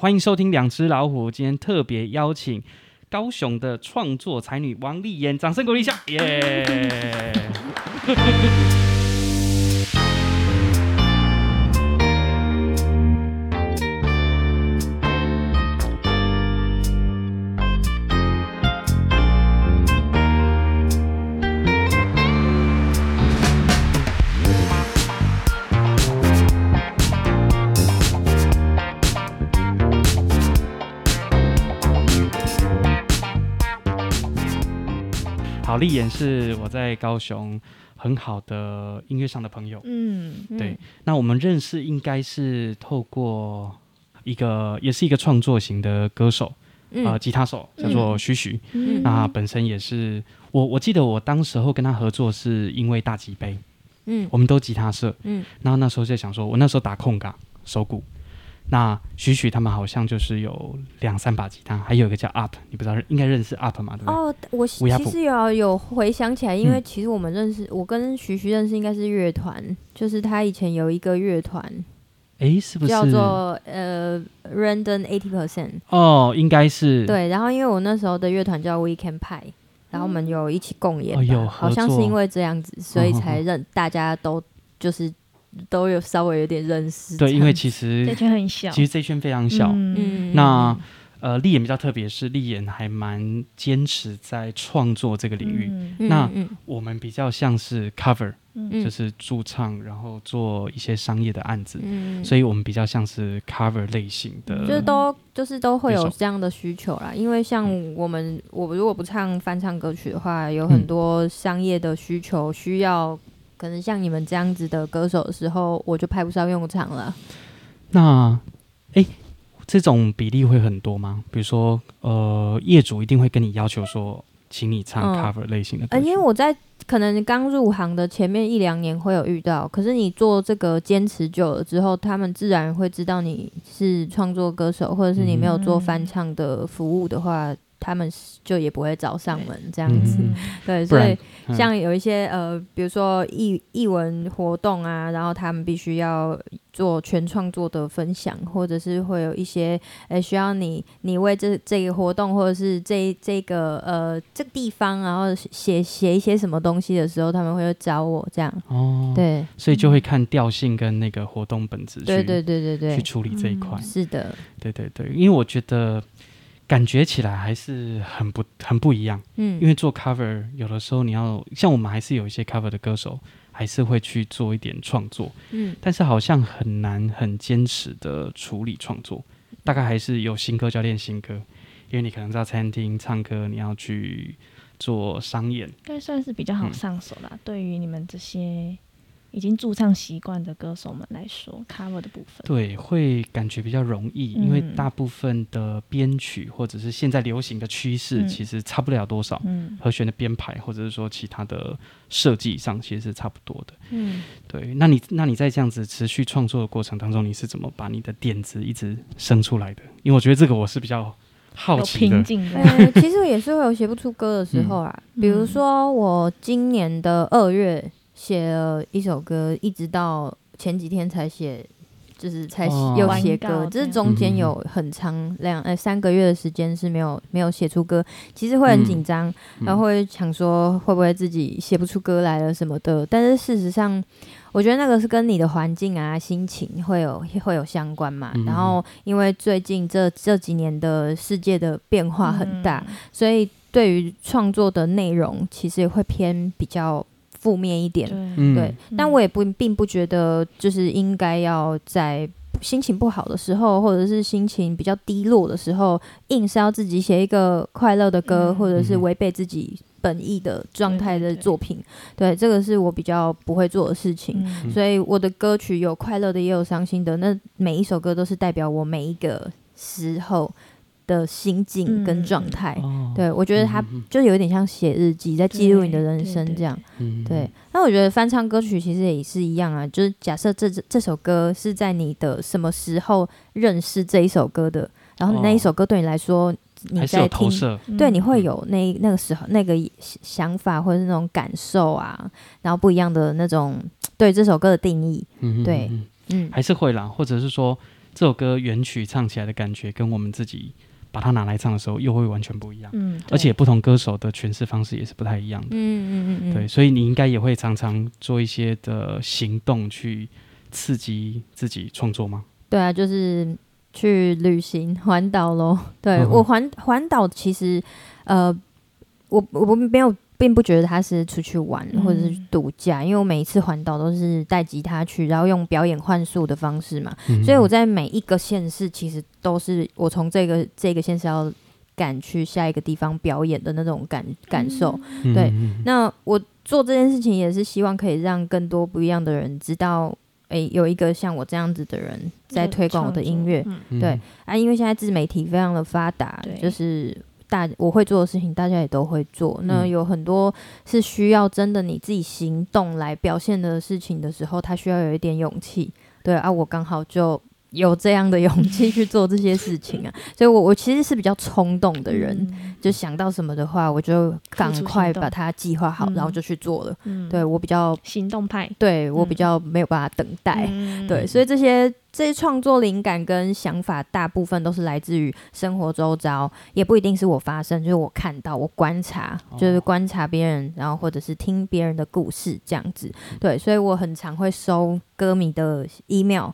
欢迎收听两只老虎，今天特别邀请高雄的创作才女王丽妍，掌声鼓励一下，耶、立妍是我在高雄很好的音乐上的朋友，嗯，对。那我们认识应该是透过一个，也是一个创作型的歌手，嗯、呃，吉他手叫做徐徐。嗯、那本身也是我，我记得我当时候跟他合作是因为大吉杯，嗯，我们都吉他社，嗯，然后那时候就想说，我那时候打空嘎手鼓。那徐徐他们好像就是有两三把吉他，还有一个叫 Up，你不知道应该认识 Up 吗？对不对？哦，我其实有有回想起来，因为其实我们认识，嗯、我跟徐徐认识应该是乐团，就是他以前有一个乐团，哎、欸，是不是叫做呃 Random Eighty Percent？哦，应该是对。然后因为我那时候的乐团叫 Weekend Pie，然后我们有一起共演，哦、好像是因为这样子，所以才认大家都就是。都有稍微有点认识，对，因为其实这圈很小，其实这圈非常小。嗯，那呃，丽妍比较特别，是丽妍还蛮坚持在创作这个领域。嗯、那我们比较像是 cover，、嗯、就是驻唱，然后做一些商业的案子。嗯，所以我们比较像是 cover 类型的，就是都就是都会有这样的需求啦。因为像我们，嗯、我如果不唱翻唱歌曲的话，有很多商业的需求需要。可能像你们这样子的歌手的时候，我就派不上用场了。那，哎、欸，这种比例会很多吗？比如说，呃，业主一定会跟你要求说，请你唱 cover 类型的歌。嗯，因为我在可能刚入行的前面一两年会有遇到，可是你做这个坚持久了之后，他们自然会知道你是创作歌手，或者是你没有做翻唱的服务的话。嗯他们就也不会找上门这样子，嗯、对，所以像有一些呃，比如说艺艺文活动啊，然后他们必须要做全创作的分享，或者是会有一些呃需要你你为这这个活动或者是这这个呃这个地方，然后写写一些什么东西的时候，他们会找我这样。哦，对，所以就会看调性跟那个活动本质，对对对对对，去处理这一块。嗯、是的，对对对，因为我觉得。感觉起来还是很不很不一样，嗯，因为做 cover 有的时候你要像我们还是有一些 cover 的歌手，还是会去做一点创作，嗯，但是好像很难很坚持的处理创作，大概还是有新歌就要练新歌，因为你可能在餐厅唱歌，你要去做商演，应该算是比较好上手啦，嗯，对于你们这些。已经驻唱习惯的歌手们来说，cover 的部分对会感觉比较容易，嗯、因为大部分的编曲或者是现在流行的趋势，其实差不了多少。嗯，和弦的编排或者是说其他的设计上，其实是差不多的。嗯，对。那你那你在这样子持续创作的过程当中，你是怎么把你的点子一直生出来的？因为我觉得这个我是比较好奇的。呃，其实也是会有写不出歌的时候啊，嗯、比如说我今年的二月。写了一首歌，一直到前几天才写，就是才又写歌，就、哦、是中间有很长两呃三个月的时间是没有没有写出歌，其实会很紧张，嗯、然后会想说会不会自己写不出歌来了什么的，但是事实上，我觉得那个是跟你的环境啊、心情会有会有相关嘛。嗯、然后因为最近这这几年的世界的变化很大，嗯、所以对于创作的内容其实也会偏比较。负面一点，对，但我也不并不觉得就是应该要在心情不好的时候，或者是心情比较低落的时候，硬是要自己写一个快乐的歌，嗯、或者是违背自己本意的状态的作品。对，对，对，对，这个是我比较不会做的事情。嗯、所以我的歌曲有快乐的，也有伤心的。那每一首歌都是代表我每一个时候的心境跟状态，嗯、对，我觉得他就有点像写日记，在记录你的人生这样。对，那我觉得翻唱歌曲其实也是一样啊，就是假设这这首歌是在你的什么时候认识这一首歌的，然后那一首歌对你来说，你在听，对，你会有那那个时候那个想法或者是那种感受啊，然后不一样的那种对这首歌的定义，对，嗯，还是会啦，或者是说。这首歌原曲唱起来的感觉，跟我们自己把它拿来唱的时候，又会完全不一样。嗯，而且不同歌手的诠释方式也是不太一样的。嗯嗯嗯，对，所以你应该也会常常做一些的行动去刺激自己创作吗？对啊，就是去旅行环岛喽。对、嗯、我环环岛其实，呃，我我没有。并不觉得他是出去玩或者是度假，嗯、因为我每一次环岛都是带吉他去，然后用表演换宿的方式嘛，嗯、所以我在每一个县市其实都是我从这个这个县市要赶去下一个地方表演的那种感感受。嗯、对，那我做这件事情也是希望可以让更多不一样的人知道，诶、欸，有一个像我这样子的人在推广我的音乐。嗯、对。啊，因为现在自媒体非常的发达，就是。大我会做的事情，大家也都会做。那有很多是需要真的你自己行动来表现的事情的时候，他需要有一点勇气。对啊，我刚好就。有这样的勇气去做这些事情啊，所以我我其实是比较冲动的人，嗯、就想到什么的话，我就赶快把它计划好，然后就去做了。嗯、对我比较行动派，对我比较没有办法等待。嗯、对，所以这些这些创作灵感跟想法，大部分都是来自于生活周遭，也不一定是我发生，就是我看到、我观察，就是观察别人，然后或者是听别人的故事这样子。对，所以我很常会收歌迷的 email。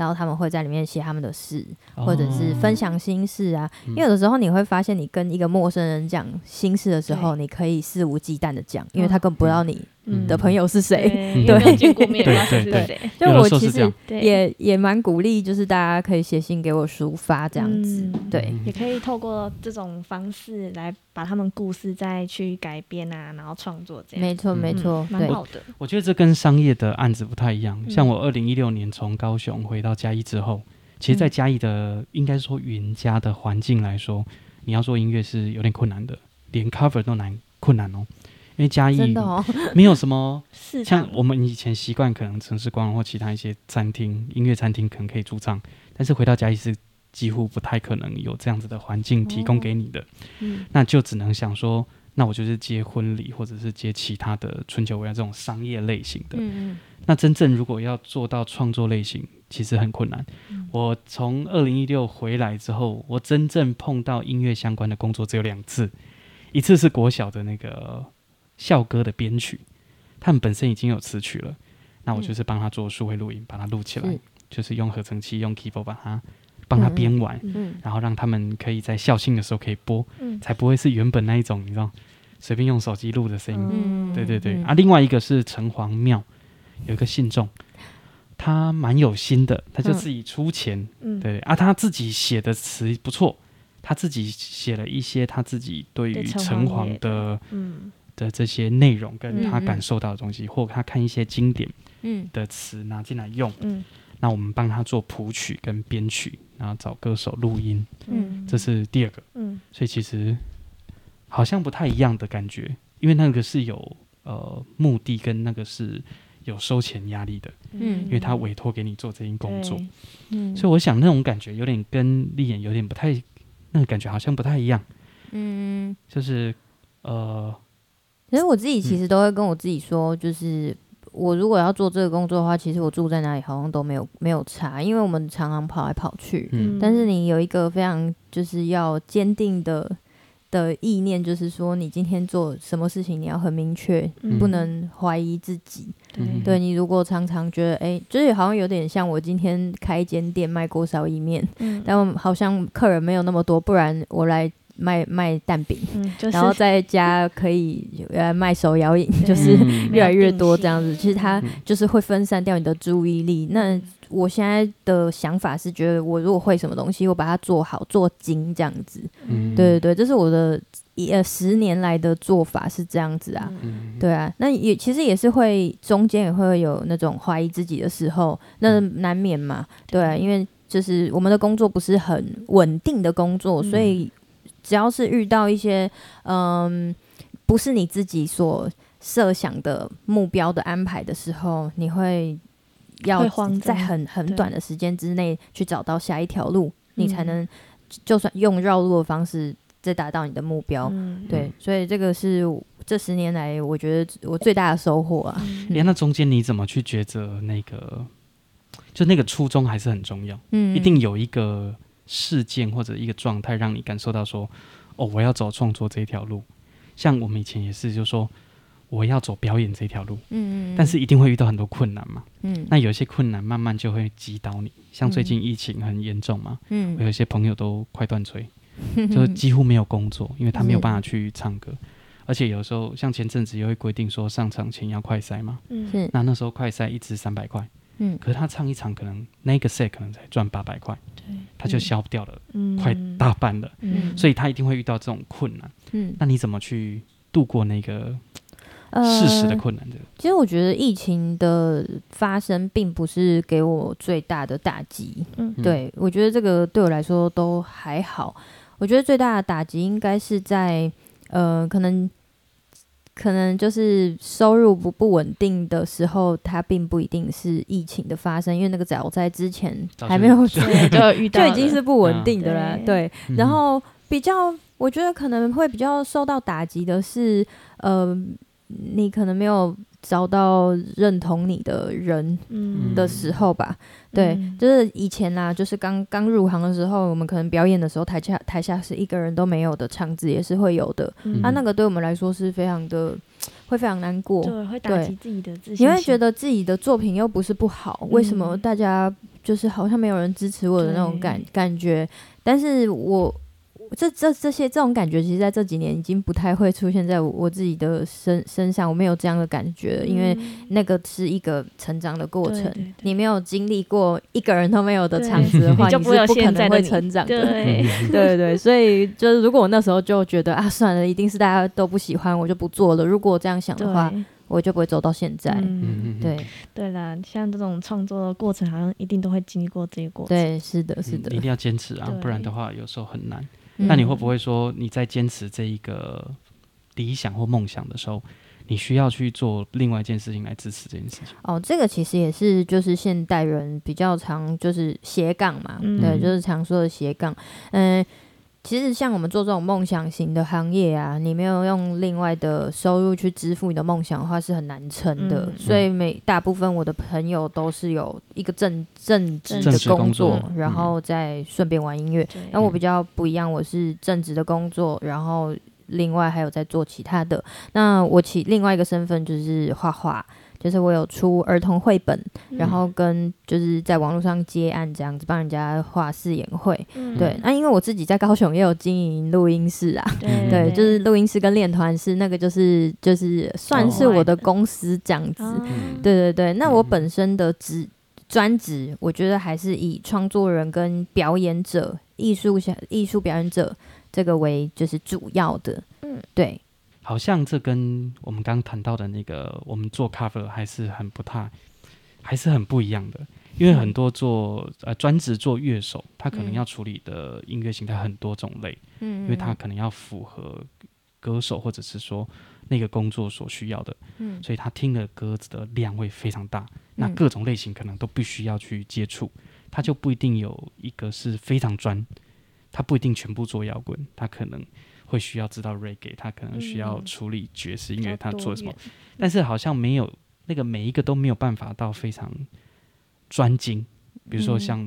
然后他们会在里面写他们的事，或者是分享心事啊。哦、因为有的时候你会发现，你跟一个陌生人讲心事的时候，你可以肆无忌惮的讲，因为他根本不知道你。嗯，的朋友是谁？对，见过面，是谁？就我其实也也蛮鼓励，就是大家可以写信给我抒发这样子，对，也可以透过这种方式来把他们故事再去改编啊，然后创作这样。没错，没错，蛮好的。我觉得这跟商业的案子不太一样。像我二零一六年从高雄回到嘉义之后，其实，在嘉义的应该说云家的环境来说，你要做音乐是有点困难的，连 cover 都难困难哦。因为嘉义没有什么 像我们以前习惯，可能城市光或其他一些餐厅、音乐餐厅可能可以驻唱，但是回到嘉义是几乎不太可能有这样子的环境提供给你的。嗯，那就只能想说，那我就是接婚礼或者是接其他的春秋围绕这种商业类型的。嗯，那真正如果要做到创作类型，其实很困难。我从二零一六回来之后，我真正碰到音乐相关的工作只有两次，一次是国小的那个。校歌的编曲，他们本身已经有词曲了，那我就是帮他做数位录音，把它录起来，就是用合成器、用 keyboard 把它帮他编完，嗯嗯、然后让他们可以在校庆的时候可以播，嗯、才不会是原本那一种你知道随便用手机录的声音。嗯、对对对，嗯、啊，另外一个是城隍庙有一个信众，他蛮有心的，他就自己出钱，嗯、对啊，他自己写的词不错，他自己写了一些他自己对于城隍的，嗯。的这些内容跟他感受到的东西，嗯嗯或他看一些经典的词拿进来用，嗯，那我们帮他做谱曲跟编曲，然后找歌手录音，嗯，这是第二个，嗯，所以其实好像不太一样的感觉，因为那个是有呃目的，跟那个是有收钱压力的，嗯，因为他委托给你做这件工作，嗯，所以我想那种感觉有点跟丽眼有点不太，那个感觉好像不太一样，嗯，就是呃。其实我自己其实都会跟我自己说，就是我如果要做这个工作的话，其实我住在哪里好像都没有没有差，因为我们常常跑来跑去。嗯。但是你有一个非常就是要坚定的的意念，就是说你今天做什么事情，你要很明确，嗯、不能怀疑自己。对。对，你如果常常觉得，哎、欸，就是好像有点像我今天开一间店卖锅烧意面，嗯、但好像客人没有那么多，不然我来。卖卖蛋饼，嗯就是、然后在家可以呃卖手摇饮，就是越来越多这样子。其实它就是会分散掉你的注意力。嗯、那我现在的想法是，觉得我如果会什么东西，我把它做好做精这样子。嗯，对对对，这是我的一呃十年来的做法是这样子啊。嗯、对啊，那也其实也是会中间也会有那种怀疑自己的时候，那难免嘛。对啊，因为就是我们的工作不是很稳定的工作，所以。只要是遇到一些嗯，不是你自己所设想的目标的安排的时候，你会要在很很短的时间之内去找到下一条路，你才能就算用绕路的方式再达到你的目标。嗯、对，所以这个是这十年来我觉得我最大的收获啊。连、嗯、那中间你怎么去抉择那个？就那个初衷还是很重要。嗯，一定有一个事件或者一个状态让你感受到说，哦，我要走创作这条路。像我们以前也是，就说我要走表演这条路。嗯，但是一定会遇到很多困难嘛。嗯，那有些困难慢慢就会击倒你。像最近疫情很严重嘛。嗯，我有些朋友都快断炊，就几乎没有工作，因为他没有办法去唱歌。而且有时候，像前阵子也会规定说上场前要快塞嘛，嗯，那那时候快塞一支三百块，嗯，可是他唱一场可能那个 set 可能才赚八百块，对，他就消掉了，嗯，快大半了，嗯，所以他一定会遇到这种困难，嗯，那你怎么去度过那个事实的困难的？其实我觉得疫情的发生并不是给我最大的打击，嗯，对，我觉得这个对我来说都还好，我觉得最大的打击应该是在呃可能。可能就是收入不不稳定的时候，它并不一定是疫情的发生，因为那个早在之前还没有就遇到，就已经是不稳定的了。对，然后比较我觉得可能会比较受到打击的是，呃，你可能没有。找到认同你的人的时候吧，嗯、对，嗯、就是以前啊，就是刚刚入行的时候，我们可能表演的时候，台下台下是一个人都没有的场子也是会有的，嗯、啊，那个对我们来说是非常的，会非常难过，对，会打击自己的自信，你会觉得自己的作品又不是不好，为什么大家就是好像没有人支持我的那种感感觉？但是我。这这这些这种感觉，其实在这几年已经不太会出现在我我自己的身身上，我没有这样的感觉了，因为那个是一个成长的过程。对对对，你没有经历过一个人都没有的场子的话，你，你就不可能会成长的。对 对对，所以就是如果我那时候就觉得啊，算了，一定是大家都不喜欢，我就不做了。如果我这样想的话，我就不会走到现在。嗯、对对啦，像这种创作的过程，好像一定都会经历过这个过程。对，是的，是的，嗯、一定要坚持啊，不然的话，有时候很难。那你会不会说，你在坚持这一个理想或梦想的时候，你需要去做另外一件事情来支持这件事情？哦，这个其实也是就是现代人比较常就是斜杠嘛，嗯、对，就是常说的斜杠，嗯。其实像我们做这种梦想型的行业啊，你没有用另外的收入去支付你的梦想的话，是很难撑的。嗯、所以每大部分我的朋友都是有一个正正职的工作，工作然后再顺便玩音乐。那、嗯、我比较不一样，我是正职的工作，然后另外还有在做其他的。那我其另外一个身份就是画画。就是我有出儿童绘本，嗯、然后跟就是在网络上接案这样子帮人家画试演会，嗯、对。那因为我自己在高雄也有经营录音室啊，对，对，就是录音室跟练团室那个就是就是算是我的公司这样子，哦、对对对。那我本身的职专职，我觉得还是以创作人跟表演者、艺术小艺术表演者这个为就是主要的，嗯，对。好像这跟我们刚刚谈到的那个，我们做 cover 还是很不太，还是很不一样的。因为很多做呃专职做乐手，他可能要处理的音乐形态很多种类，嗯，因为他可能要符合歌手或者是说那个工作所需要的，嗯，所以他听的歌子的量会非常大，那各种类型可能都必须要去接触，他就不一定有一个是非常专，他不一定全部做摇滚，他可能。会需要知道 reggae，他可能需要处理爵士音乐，他做什么？但是好像没有那个每一个都没有办法到非常专精。比如说像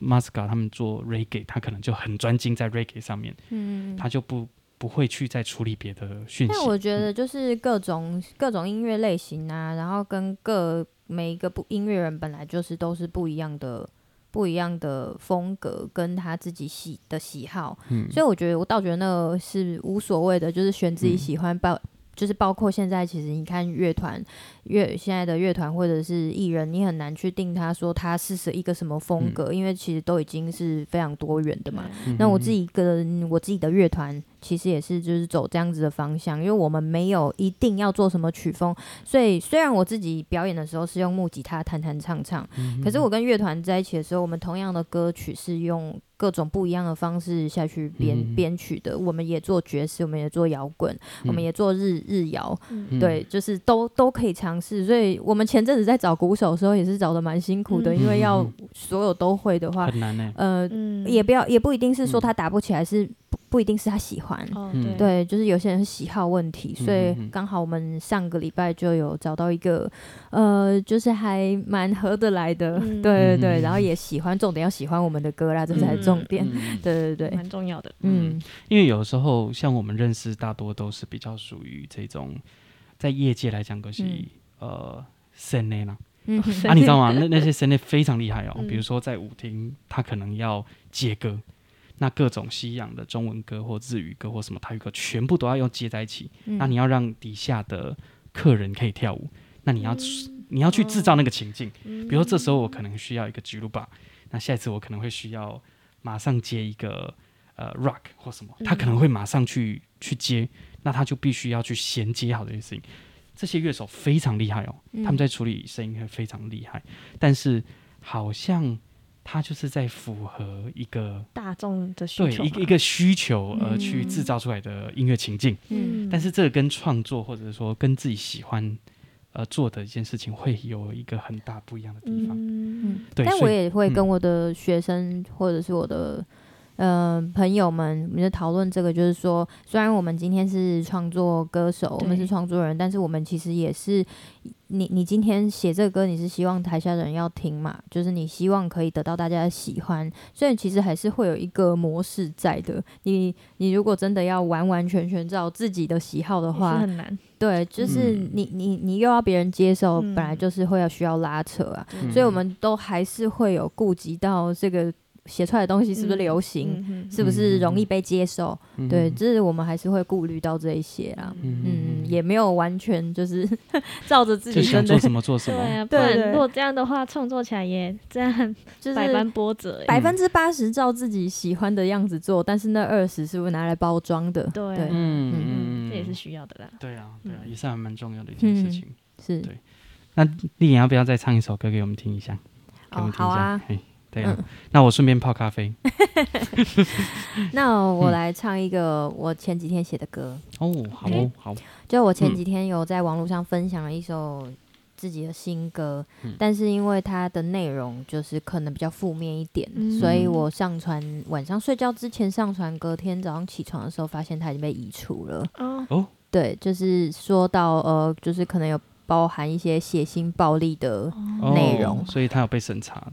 Masca 他们做 reggae，他可能就很专精在 reggae 上面，嗯，他就不不会去再处理别的讯息。但我觉得就是各种、嗯、各种音乐类型啊，然后跟各每一个不音乐人本来就是都是不一样的。不一样的风格跟他自己喜的喜好，嗯，所以我觉得我倒觉得那个是无所谓的，就是选自己喜欢包，嗯、就是包括现在其实你看乐团乐现在的乐团或者是艺人，你很难去定他说他是一个什么风格，嗯、因为其实都已经是非常多元的嘛。嗯、那我自己跟我自己的乐团。其实也是，就是走这样子的方向，因为我们没有一定要做什么曲风，所以虽然我自己表演的时候是用木吉他弹弹唱唱，嗯、可是我跟乐团在一起的时候，我们同样的歌曲是用各种不一样的方式下去编编、嗯、曲的。我们也做爵士，我们也做摇滚，嗯、我们也做日日摇，嗯、对，就是都都可以尝尝试，所以我们前阵子在找鼓手的时候也是找的蛮辛苦的，嗯、因为要所有都会的话，很难呢、欸。呃，嗯、也不要，也不一定是说他打不起来，是不不一定是他喜欢。哦、对，对，就是有些人是喜好问题，所以刚好我们上个礼拜就有找到一个，呃，就是还蛮合得来的，嗯、对对对，然后也喜欢，重点要喜欢我们的歌啦，这才是重点。对对对，蛮重要的。嗯，因为有时候像我们认识，大多都是比较属于这种。在业界来讲，都是呃，森内啦，嗯、啊，你知道吗？那 那些森内非常厉害哦。嗯、比如说在舞厅，他可能要接歌，那各种西洋的中文歌或日语歌或什么台语歌，全部都要用接在一起。嗯、那你要让底下的客人可以跳舞，那你要、嗯、你要去制造那个情境。嗯、比如说这时候我可能需要一个吉鲁巴，那下一次我可能会需要马上接一个呃 rock 或什么，他可能会马上去去接。那他就必须要去衔接好这些事情，这些乐手非常厉害哦，嗯、他们在处理声音会非常厉害，但是好像他就是在符合一个大众的需求，对一个一个需求而去制造出来的音乐情境。嗯，但是这个跟创作或者说跟自己喜欢呃做的一件事情会有一个很大不一样的地方。嗯，对，但我也会跟我的学生或者是我的。嗯、呃，朋友们，我们在讨论这个，就是说，虽然我们今天是创作歌手，我们是创作人，但是我们其实也是，你你今天写这个歌，你是希望台下的人要听嘛？就是你希望可以得到大家的喜欢，所以其实还是会有一个模式在的。你你如果真的要完完全全照自己的喜好的话，很难。对，就是你、嗯、你你又要别人接受，本来就是会要需要拉扯啊，嗯、所以我们都还是会有顾及到这个。写出来的东西是不是流行？是不是容易被接受？嗯、对，这是我们还是会顾虑到这一些啊。嗯，嗯也没有完全就是 照着自己想做什么做什么。对啊，不然如果这样的话，创作起来也这样就是百般波折。百分之八十照自己喜欢的样子做，但是那二十是不是拿来包装的？对，对嗯嗯，这也是需要的啦。对啊，对啊，也是还蛮重要的一件事情。嗯、是对。那丽颖要不要再唱一首歌给我们听一下？给我们听一下。哦、好啊。对啊，嗯、那我顺便泡咖啡。那我来唱一个我前几天写的歌。哦，好哦，好。就我前几天有在网络上分享了一首自己的新歌，嗯、但是因为它的内容就是可能比较负面一点，嗯、所以我上传晚上睡觉之前上传，隔天早上起床的时候发现它已经被移除了。哦，对，就是说到呃，就是可能有包含一些血腥暴力的内容，哦，所以它有被审查。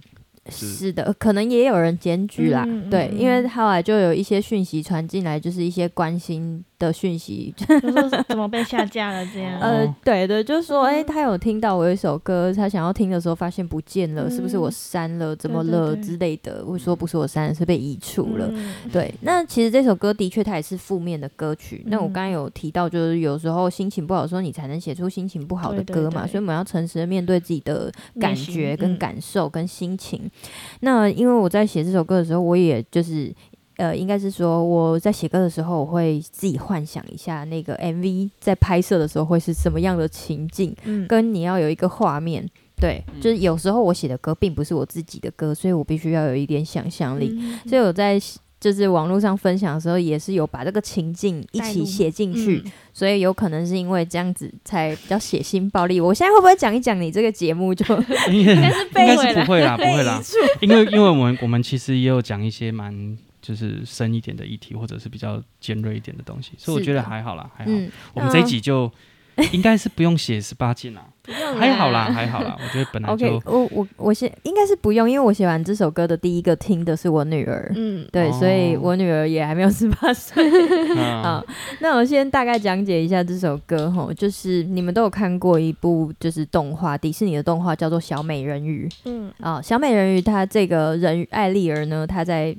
是，的，可能也有人检举啦，嗯嗯嗯对，因为后来就有一些讯息传进来，就是一些关心的讯息，就说怎么被下架了这样。呃，对的，就是说，哎、欸，他有听到我有一首歌，他想要听的时候发现不见了，嗯、是不是我删了？怎么了之类的？我说不是我删的，是被移除了。嗯、对，那其实这首歌的确它也是负面的歌曲。嗯、那我刚刚有提到，就是有时候心情不好的时候，你才能写出心情不好的歌嘛。所以我们要诚实的面对自己的感觉、跟感受、跟心情。嗯、那因为我在写这首歌的时候，我也就是。呃，应该是说我在写歌的时候，我会自己幻想一下那个 MV 在拍摄的时候会是什么样的情境，嗯，跟你要有一个画面，对，嗯、就是有时候我写的歌并不是我自己的歌，所以我必须要有一点想象力，嗯、所以我在就是网络上分享的时候，也是有把这个情境一起写进去，嗯、所以有可能是因为这样子才比较血腥暴力。我现在会不会讲一讲你这个节目就？应该是被应该是不会啦，不会啦，因为因为我们我们其实也有讲一些蛮。就是深一点的议题，或者是比较尖锐一点的东西，所以我觉得还好啦，还好。嗯、我们这一集就应该是不用写十八禁啦，还好啦，还好啦。我觉得本来就 OK，我我我写应该是不用，因为我写完这首歌的第一个听的是我女儿，嗯，对，哦、所以我女儿也还没有十八岁。好，那我先大概讲解一下这首歌吼，就是你们都有看过一部就是动画，迪士尼的动画叫做《小美人鱼》，嗯。啊，小美人鱼她这个人艾丽儿呢，她在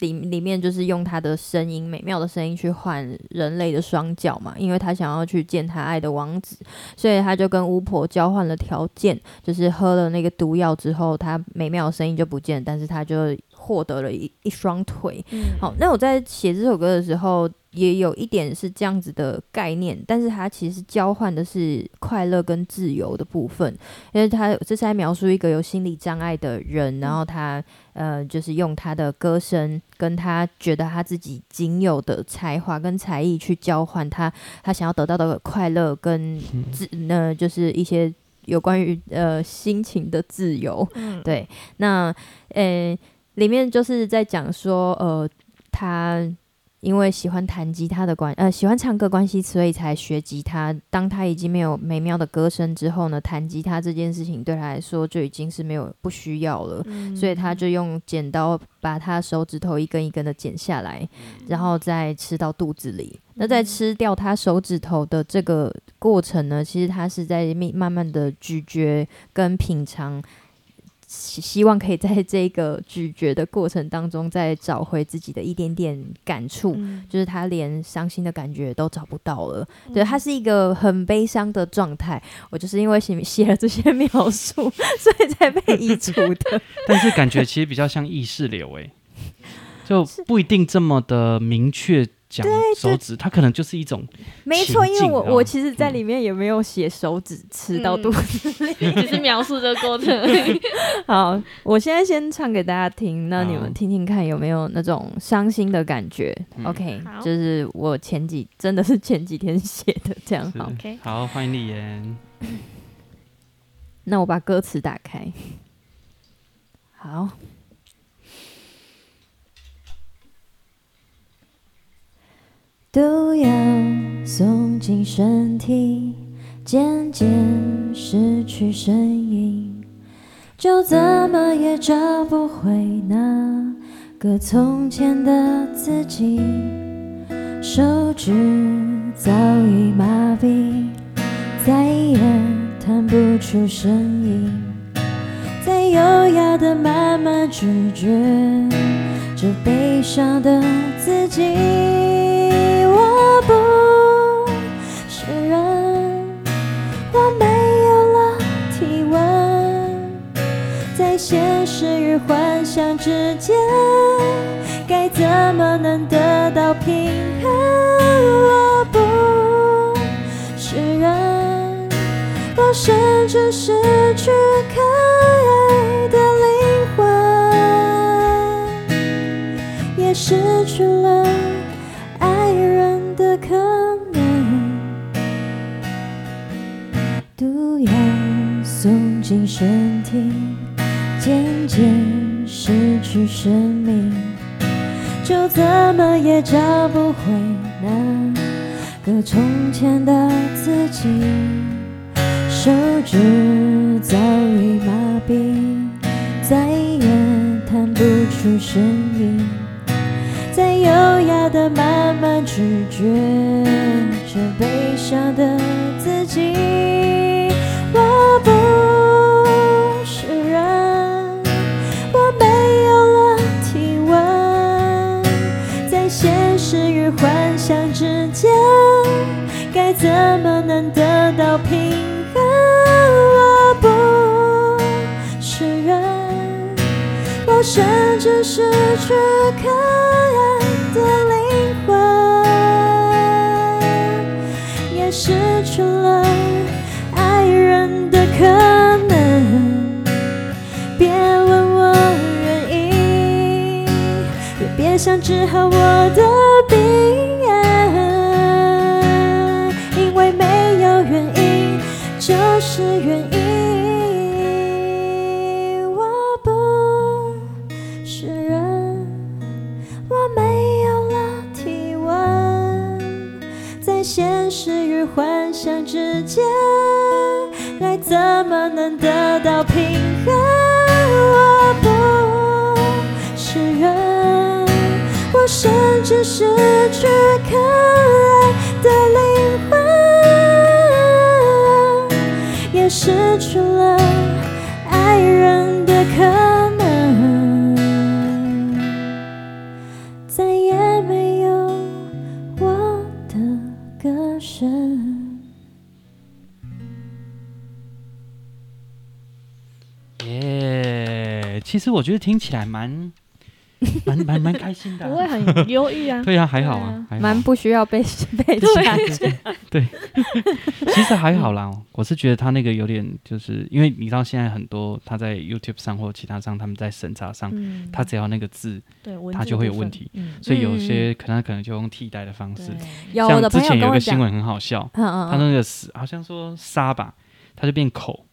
里里面就是用他的声音，美妙的声音去换人类的双脚嘛，因为他想要去见他爱的王子，所以他就跟巫婆交换了条件，就是喝了那个毒药之后，他美妙的声音就不见，但是他就获得了一一双腿。嗯、好，那我在写这首歌的时候，也有一点是这样子的概念，但是它其实交换的是快乐跟自由的部分，因为他这是在描述一个有心理障碍的人，然后他。呃，就是用他的歌声，跟他觉得他自己仅有的才华跟才艺去交换他他想要得到的快乐跟自，那、呃、就是一些有关于呃心情的自由。嗯，对，那呃里面就是在讲说呃他。因为喜欢弹吉他的关，呃，喜欢唱歌关系，所以才学吉他。当他已经没有美妙的歌声之后呢，弹吉他这件事情对他来说就已经是没有不需要了。嗯、所以他就用剪刀把他手指头一根一根的剪下来，嗯、然后再吃到肚子里。嗯、那在吃掉他手指头的这个过程呢，其实他是在慢慢的咀嚼跟品尝。希望可以在这个咀嚼的过程当中，再找回自己的一点点感触。嗯、就是他连伤心的感觉都找不到了，嗯、对，他是一个很悲伤的状态。我就是因为写写了这些描述，所以才被移除的。但是感觉其实比较像意识流，诶，就 不一定这么的明确。讲手指，它可能就是一种，没错，因为我我其实，在里面也没有写手指吃到肚子里，嗯、只是描述这个过程。好，我现在先唱给大家听，那你们听听看有没有那种伤心的感觉。嗯、OK，就是我前几真的是前几天写的，这样好。OK，好，欢迎立言。那我把歌词打开。好。都要送进身体，渐渐失去声音，就怎么也找不回那个从前的自己。手指早已麻痹，再也弹不出声音，在优雅的慢慢咀嚼着悲伤的自己。不是人，我没有了体温，在现实与幻想之间，该怎么能得到平衡？我不是人，我甚至失去可爱的灵魂，也失去了进身体。渐渐失去生命，就怎么也找不回那个从前的自己。手指早已麻痹，再也弹不出声音，在优雅的慢慢咀嚼着悲伤的自己。我是可爱的灵魂，也失去了爱人的可能。别问我原因，也别想治好我的病。失去可爱的灵魂。也失去了爱人的可能，再也没有我的歌声。耶，其实我觉得听起来蛮。蛮蛮蛮开心的，啊，不会很忧郁 啊？对啊，还好啊，蛮、啊、不需要被被掐对，对，其实还好啦。我是觉得他那个有点，就是因为你知道现在很多他在 YouTube 上或其他上，他们在审查上，嗯、他只要那个字，对，他就会有问题。嗯、所以有些可能他可能就用替代的方式。有的像之前有个新闻很好笑，他那个死好像说沙吧，他就变口。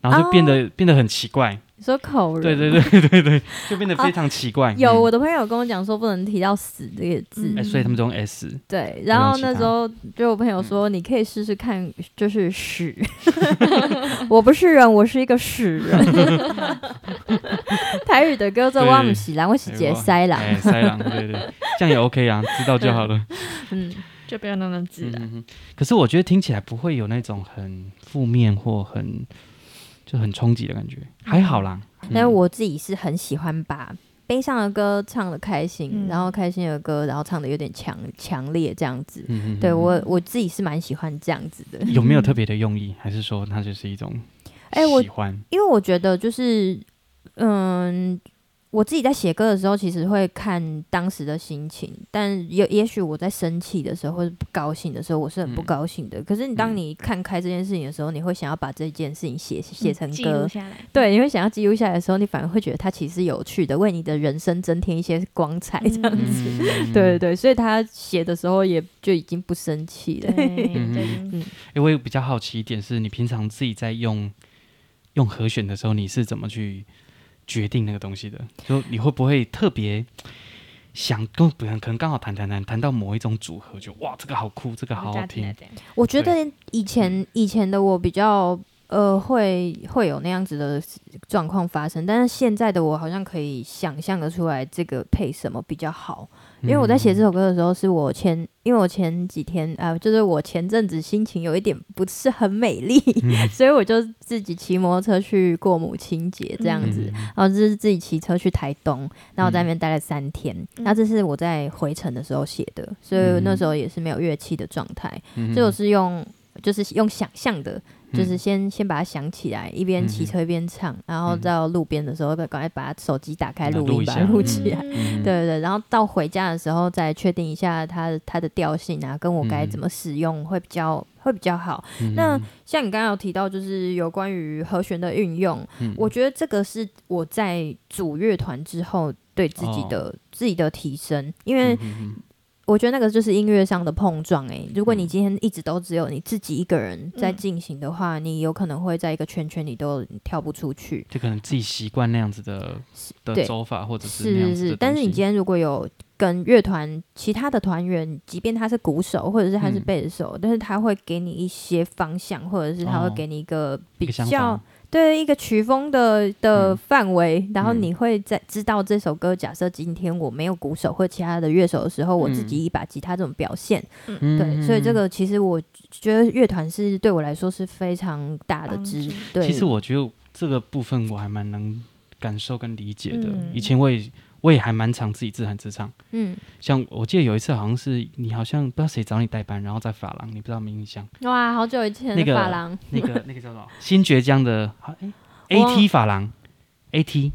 然后就变得、哦、变得很奇怪。说口人，对对对对对，就变得非常奇怪。啊、有我的朋友跟我讲说，不能提到“死”这个字，嗯、所以他们就用 “s”。对，然后那时候就我朋友说，你可以试试看，就是“屎”。我不是人，我是一个屎人。台语的歌叫“我不是人，我是杰塞郎”。塞郎，对对，这样也 OK 啊，知道就好了。嗯，就不要那么自然、嗯。可是我觉得听起来不会有那种很负面或很。就很冲击的感觉，还好啦。但是我自己是很喜欢把悲伤的歌唱的开心，嗯、然后开心的歌，然后唱的有点强强烈这样子。嗯、对我我自己是蛮喜欢这样子的。有没有特别的用意，还是说它就是一种哎，我喜欢？因为我觉得就是嗯。我自己在写歌的时候，其实会看当时的心情，但也也许我在生气的时候或者不高兴的时候，我是很不高兴的。嗯、可是你当你看开这件事情的时候，你会想要把这件事情写写成歌，嗯、对，你会想要记录下来的时候，你反而会觉得它其实有趣的，为你的人生增添一些光彩，这样子。嗯、对对对，所以他写的时候也就已经不生气了。嗯，因为我比较好奇一点是，你平常自己在用用和弦的时候，你是怎么去？决定那个东西的，就你会不会特别想跟别人可能刚好谈谈谈谈到某一种组合，就哇，这个好酷，这个好好听。我觉得以前以前的我比较呃会会有那样子的状况发生，但是现在的我好像可以想象的出来这个配什么比较好。因为我在写这首歌的时候，是我前，因为我前几天啊、呃，就是我前阵子心情有一点不是很美丽，嗯、所以我就自己骑摩托车去过母亲节这样子，嗯、然后就是自己骑车去台东，然后在那边待了三天，那、嗯、这是我在回程的时候写的，所以那时候也是没有乐器的状态，嗯、所以我是用就是用想象的。就是先先把它想起来，一边骑车一边唱，嗯、然后到路边的时候，赶快把手机打开录音，把它录起来。嗯、对对对，然后到回家的时候再确定一下它它的调性啊，跟我该怎么使用会比较会比较好。嗯、那像你刚刚有提到，就是有关于和弦的运用，嗯、我觉得这个是我在组乐团之后对自己的、哦、自己的提升，因为。嗯我觉得那个就是音乐上的碰撞诶，如果你今天一直都只有你自己一个人在进行的话，嗯、你有可能会在一个圈圈里都跳不出去。就可能自己习惯那样子的的走法，或者是那样子的。是是是，但是你今天如果有跟乐团其他的团员，即便他是鼓手或者是他是贝斯手，嗯、但是他会给你一些方向，或者是他会给你一个比较。对一个曲风的的范围，嗯、然后你会在知道这首歌。假设今天我没有鼓手或其他的乐手的时候，嗯、我自己一把吉他这种表现，嗯、对，所以这个其实我觉得乐团是对我来说是非常大的支持。对，其实我觉得这个部分我还蛮能感受跟理解的。嗯、以前我也。我也还蛮常自己自弹自唱，嗯，像我记得有一次好像是你好像不知道谁找你代班，然后在法郎，你不知道没印象？哇，好久以前那个法郎，那个那个叫什么？新崛江的哎，AT 法郎，AT，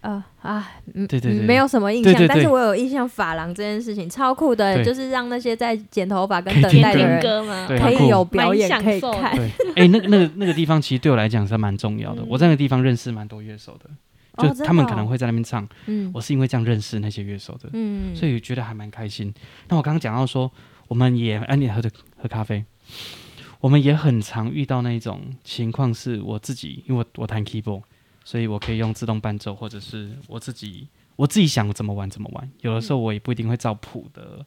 呃啊，对对对，没有什么印象，但是我有印象发廊这件事情超酷的，就是让那些在剪头发跟等待的人可以有表演可以看。哎，那个那个那个地方其实对我来讲是蛮重要的，我在那个地方认识蛮多乐手的。就他们可能会在那边唱，嗯，我是因为这样认识那些乐手的，嗯，所以觉得还蛮开心。那我刚刚讲到说，我们也哎，你喝的喝咖啡，我们也很常遇到那种情况，是我自己，因为我我弹 keyboard，所以我可以用自动伴奏，或者是我自己我自己想怎么玩怎么玩。有的时候我也不一定会照谱的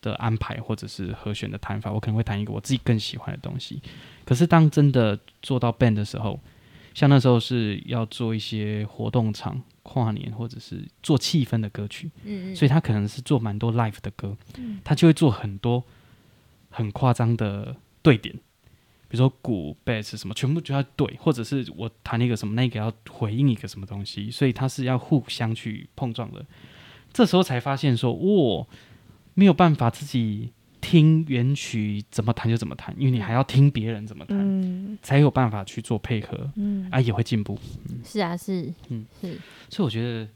的安排，或者是和弦的弹法，我可能会弹一个我自己更喜欢的东西。可是当真的做到 band 的时候，像那时候是要做一些活动场跨年，或者是做气氛的歌曲，嗯嗯，所以他可能是做蛮多 live 的歌，嗯，他就会做很多很夸张的对点，比如说鼓、贝斯什么，全部就要对，或者是我弹一个什么，那个要回应一个什么东西，所以他是要互相去碰撞的。这时候才发现说，哇，没有办法自己。听原曲怎么弹就怎么弹，因为你还要听别人怎么弹，嗯、才有办法去做配合，嗯、啊，也会进步。嗯、是啊，是，嗯，是。所以我觉得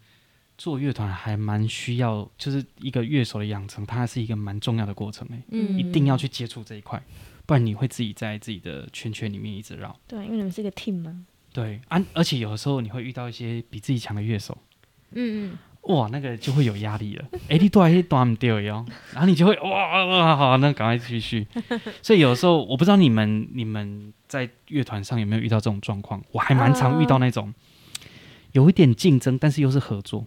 做乐团还蛮需要，就是一个乐手的养成，它是一个蛮重要的过程诶、欸。嗯，一定要去接触这一块，不然你会自己在自己的圈圈里面一直绕。对，因为你们是一个 team 嘛。对，啊，而且有的时候你会遇到一些比自己强的乐手。嗯嗯。哇，那个就会有压力了。哎，你断一断不掉哟，然后你就会哇哇好，那赶快继续。所以有时候我不知道你们你们在乐团上有没有遇到这种状况？我还蛮常遇到那种有一点竞争，但是又是合作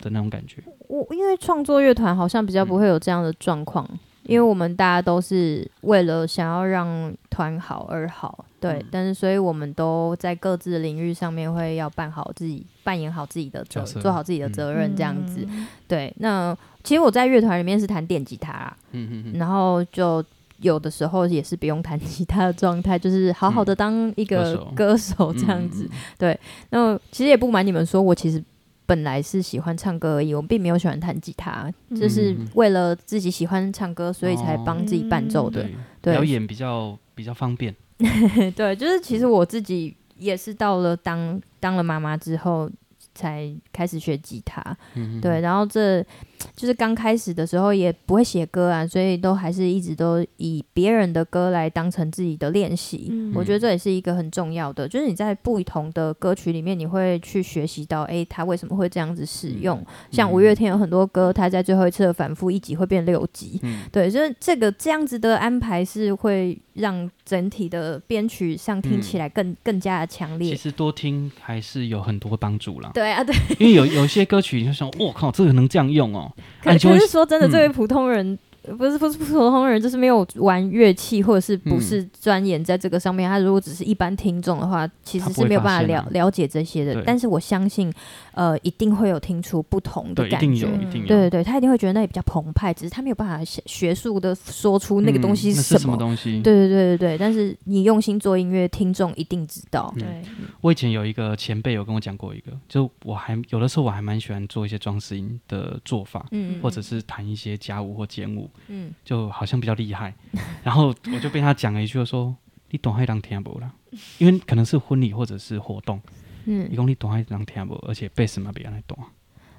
的那种感觉。我因为创作乐团好像比较不会有这样的状况。嗯因为我们大家都是为了想要让团好而好，对，嗯、但是所以我们都在各自的领域上面会要办好自己，扮演好自己的做好自己的责任，这样子。嗯、对，那其实我在乐团里面是弹电吉他啦，嗯嗯嗯，然后就有的时候也是不用弹 吉他的状态，就是好好的当一个歌手这样子。嗯、对，那其实也不瞒你们说，我其实。本来是喜欢唱歌而已，我并没有喜欢弹吉他，嗯、就是为了自己喜欢唱歌，所以才帮自己伴奏的。哦、对，表演比较比较方便。对，就是其实我自己也是到了当当了妈妈之后。才开始学吉他，嗯、对，然后这就是刚开始的时候也不会写歌啊，所以都还是一直都以别人的歌来当成自己的练习。嗯、我觉得这也是一个很重要的，就是你在不同的歌曲里面，你会去学习到，哎，他为什么会这样子使用？嗯、像五月天有很多歌，他在最后一次的反复一集会变六集，嗯、对，就是这个这样子的安排是会让整体的编曲上听起来更、嗯、更加的强烈。其实多听还是有很多帮助啦。对。对啊，对，因为有有些歌曲，你就想，我靠，这个能这样用哦。可是说真的，这位普通人。嗯不是不是普通人，就是没有玩乐器或者是不是钻研在这个上面。嗯、他如果只是一般听众的话，其实是没有办法了、啊、了解这些的。但是我相信，呃，一定会有听出不同的感觉。对，一定有，一定有。对对对，他一定会觉得那里比较澎湃，只是他没有办法学术的说出那个东西是什么，嗯、是什么东西。对对对对对，但是你用心做音乐，听众一定知道。对，我以前有一个前辈有跟我讲过一个，就我还有的时候我还蛮喜欢做一些装饰音的做法，嗯，或者是弹一些家务或简舞，嗯，就。好像比较厉害，然后我就被他讲了一句说：“你懂还当听不啦？因为可能是婚礼或者是活动，嗯，你讲你懂还当听不，而且贝斯嘛别人懂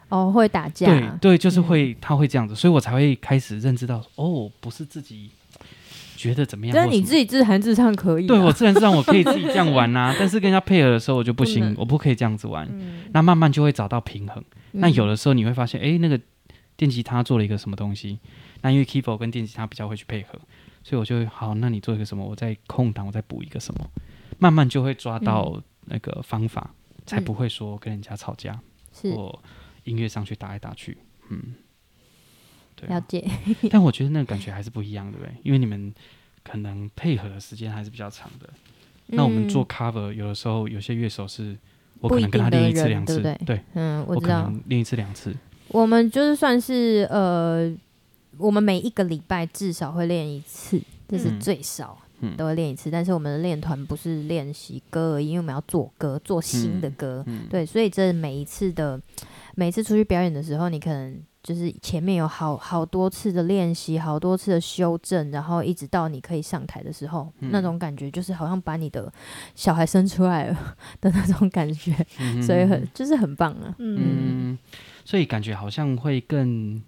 哦，会打架，对对，就是会，他会这样子，所以我才会开始认知到，哦，不是自己觉得怎么样，但是你自己自弹自唱可以，对我自弹自唱我可以自己这样玩啊，但是跟人家配合的时候我就不行，我不可以这样子玩，那慢慢就会找到平衡。那有的时候你会发现，哎，那个电吉他做了一个什么东西。那因为 keyboard 跟电吉他比较会去配合，所以我就会好。那你做一个什么？我在空档，我再补一个什么，慢慢就会抓到那个方法，才不会说跟人家吵架，或、嗯、音乐上去打来打去。嗯，对、啊，了解。但我觉得那个感觉还是不一样，对不对？因为你们可能配合的时间还是比较长的。嗯、那我们做 cover，有的时候有些乐手是我可能跟他练一次两次，对，对，对，嗯，我知道，练一次两次。我们就是算是呃。我们每一个礼拜至少会练一次，这是最少，嗯、都会练一次。但是我们的练团不是练习歌而已，因为我们要做歌，做新的歌。嗯嗯、对，所以这每一次的，每次出去表演的时候，你可能就是前面有好好多次的练习，好多次的修正，然后一直到你可以上台的时候，嗯、那种感觉就是好像把你的小孩生出来了 的那种感觉，嗯、所以很就是很棒啊。嗯，嗯，所以感觉好像会更。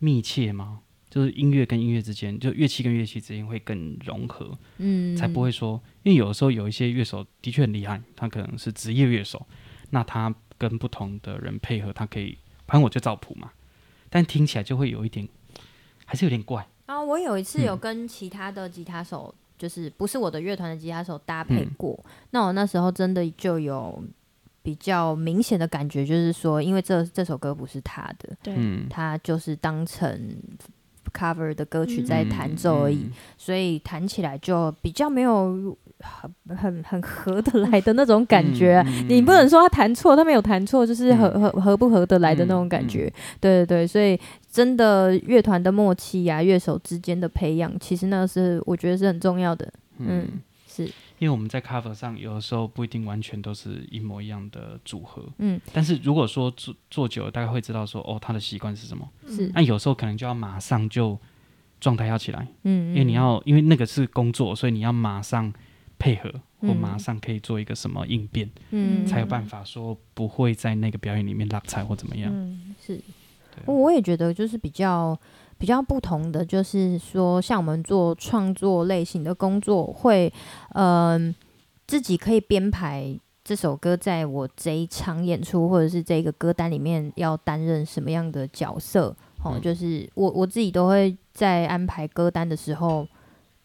密切吗？就是音乐跟音乐之间，就乐器跟乐器之间会更融合，嗯，才不会说，因为有的时候有一些乐手的确很厉害，他可能是职业乐手，那他跟不同的人配合，他可以，反正我就照谱嘛，但听起来就会有一点，还是有点怪。啊，我有一次有跟其他的吉他手，嗯、就是不是我的乐团的吉他手搭配过，嗯、那我那时候真的就有。比较明显的感觉就是说，因为这这首歌不是他的，对，他就是当成 cover 的歌曲在弹奏而已，嗯嗯、所以弹起来就比较没有很很很合得来的那种感觉、你不能说他弹错，他没有弹错，就是合合合不合得来的那种感觉。对对对，所以真的乐团的默契呀、啊，乐手之间的培养，其实那是我觉得是很重要的。嗯，嗯是。因为我们在 cover 上有的时候不一定完全都是一模一样的组合，嗯，但是如果说做做久了，大概会知道说哦，他的习惯是什么，是，那有时候可能就要马上就状态要起来，嗯，因为你要因为那个是工作，所以你要马上配合或马上可以做一个什么应变，嗯，才有办法说不会在那个表演里面落赛或怎么样，嗯，是，对我也觉得就是比较。比较不同的就是说，像我们做创作类型的工作，会嗯、呃、自己可以编排这首歌在我这一场演出或者是这个歌单里面要担任什么样的角色。哦，就是我我自己都会在安排歌单的时候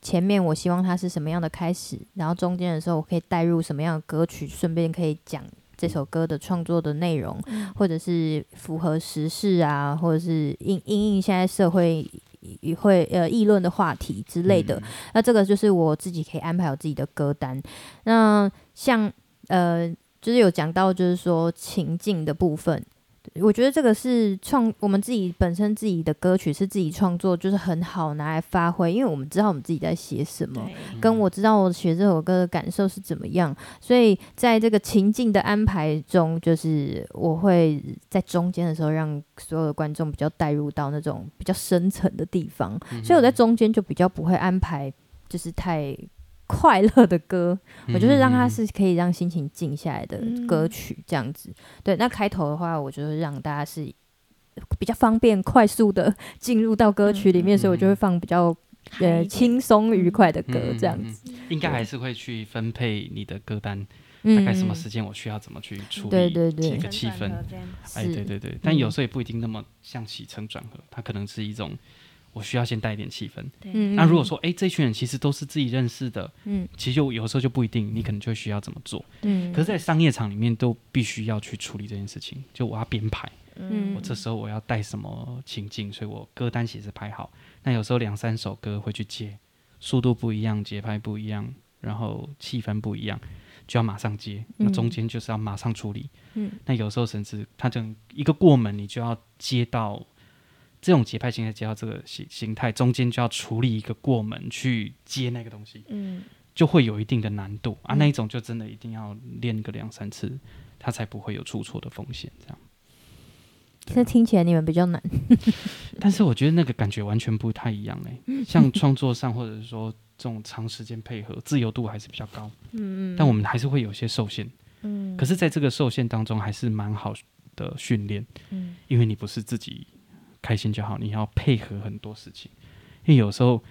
前面我希望它是什么样的开始，然后中间的时候我可以带入什么样的歌曲，顺便可以讲这首歌的创作的内容，嗯、或者是符合时事啊，或者是应应应现在社会会呃议论的话题之类的。嗯、那这个就是我自己可以安排我自己的歌单。那像呃，就是有讲到就是说情境的部分。我觉得这个是创我们自己本身自己的歌曲是自己创作，就是很好拿来发挥，因为我们知道我们自己在写什么，跟我知道我写这首歌的感受是怎么样，所以在这个情境的安排中，就是我会在中间的时候让所有的观众比较带入到那种比较深层的地方，所以我在中间就比较不会安排，就是太。快乐的歌，我就是让它是可以让心情静下来的歌曲，这样子。对，那开头的话，我就是让大家是比较方便、快速的进入到歌曲里面，所以我就会放比较呃轻松愉快的歌，这样子。应该还是会去分配你的歌单，大概什么时间我需要怎么去处理，对对对，这个气氛。哎，对对对，但有时候也不一定那么像起承转合，它可能是一种。我需要先带一点气氛。对那如果说，哎、欸，这群人其实都是自己认识的，嗯，其实就有时候就不一定，你可能就需要怎么做。嗯。可是，在商业场里面，都必须要去处理这件事情。就我要编排，嗯，我这时候我要带什么情境，所以我歌单其实排好。那有时候两三首歌会去接，速度不一样，节拍不一样，然后气氛不一样，就要马上接。那中间就是要马上处理。嗯。那有时候甚至他整一个过门，你就要接到。这种节拍型的接到这个形形态，中间就要处理一个过门去接那个东西，嗯，就会有一定的难度啊。那一种就真的一定要练个两三次，它才不会有出错的风险。这样，这、啊、听起来你们比较难，但是我觉得那个感觉完全不太一样嘞。像创作上，或者是说这种长时间配合，自由度还是比较高，嗯嗯，但我们还是会有些受限，嗯。可是在这个受限当中，还是蛮好的训练，嗯，因为你不是自己。开心就好，你要配合很多事情，因为有时候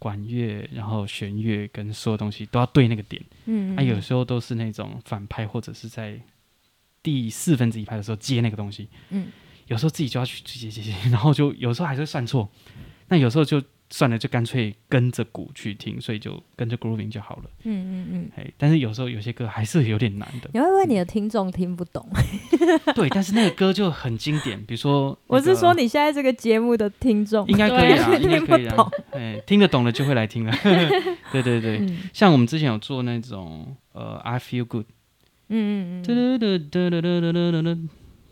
管乐，然后弦乐跟所有东西都要对那个点，嗯，嗯，啊，有时候都是那种反拍或者是在第四分之一拍的时候接那个东西，嗯，有时候自己就要去接接接，然后就有时候还是会算错，那有时候就。算了，就干脆跟着鼓去听，所以就跟着 grooving 就好了。嗯嗯嗯。哎，但是有时候有些歌还是有点难的。你会不会你的听众听不懂？对，但是那个歌就很经典，比如说、我是说你现在这个节目的听众应该可以啊，应该可以啊。哎，听得懂了就会来听了。对对对、像我们之前有做那种呃，I feel good。嗯嗯嗯。哒哒哒哒哒哒哒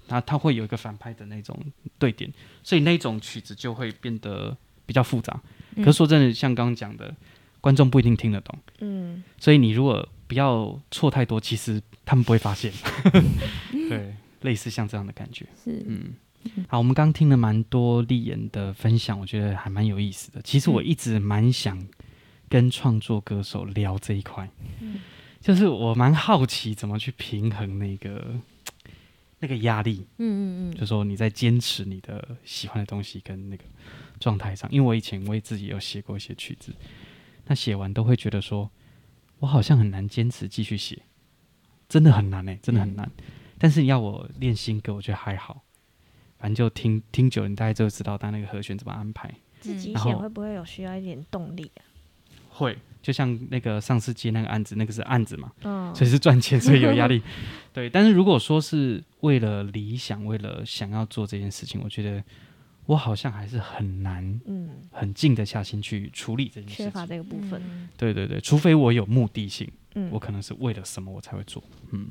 哒，它会有一个反拍的那种对点，所以那种曲子就会变得。比较复杂，可是说真的，像刚刚讲的，嗯、观众不一定听得懂。嗯，所以你如果不要错太多，其实他们不会发现。对，类似像这样的感觉。是，嗯，好，我们刚听了蛮多立妍的分享，我觉得还蛮有意思的。其实我一直蛮想跟创作歌手聊这一块，嗯、就是我蛮好奇怎么去平衡那个那个压力。嗯嗯嗯，就说你在坚持你的喜欢的东西跟那个。状态上，因为我以前我也自己有写过一些曲子，那写完都会觉得说，我好像很难坚持继续写，真的很难哎、欸，真的很难。嗯、但是你要我练新歌，我觉得还好，反正就听听久了，你大概就知道他那个和弦怎么安排。自己写会不会有需要一点动力啊？会，就像那个上次接那个案子，那个是案子嘛，嗯，所以是赚钱，所以有压力。对，但是如果说是为了理想，为了想要做这件事情，我觉得。我好像还是很难，嗯，很静得下心去处理这件事情。缺乏这个部分。对对对，除非我有目的性，嗯，我可能是为了什么我才会做，嗯。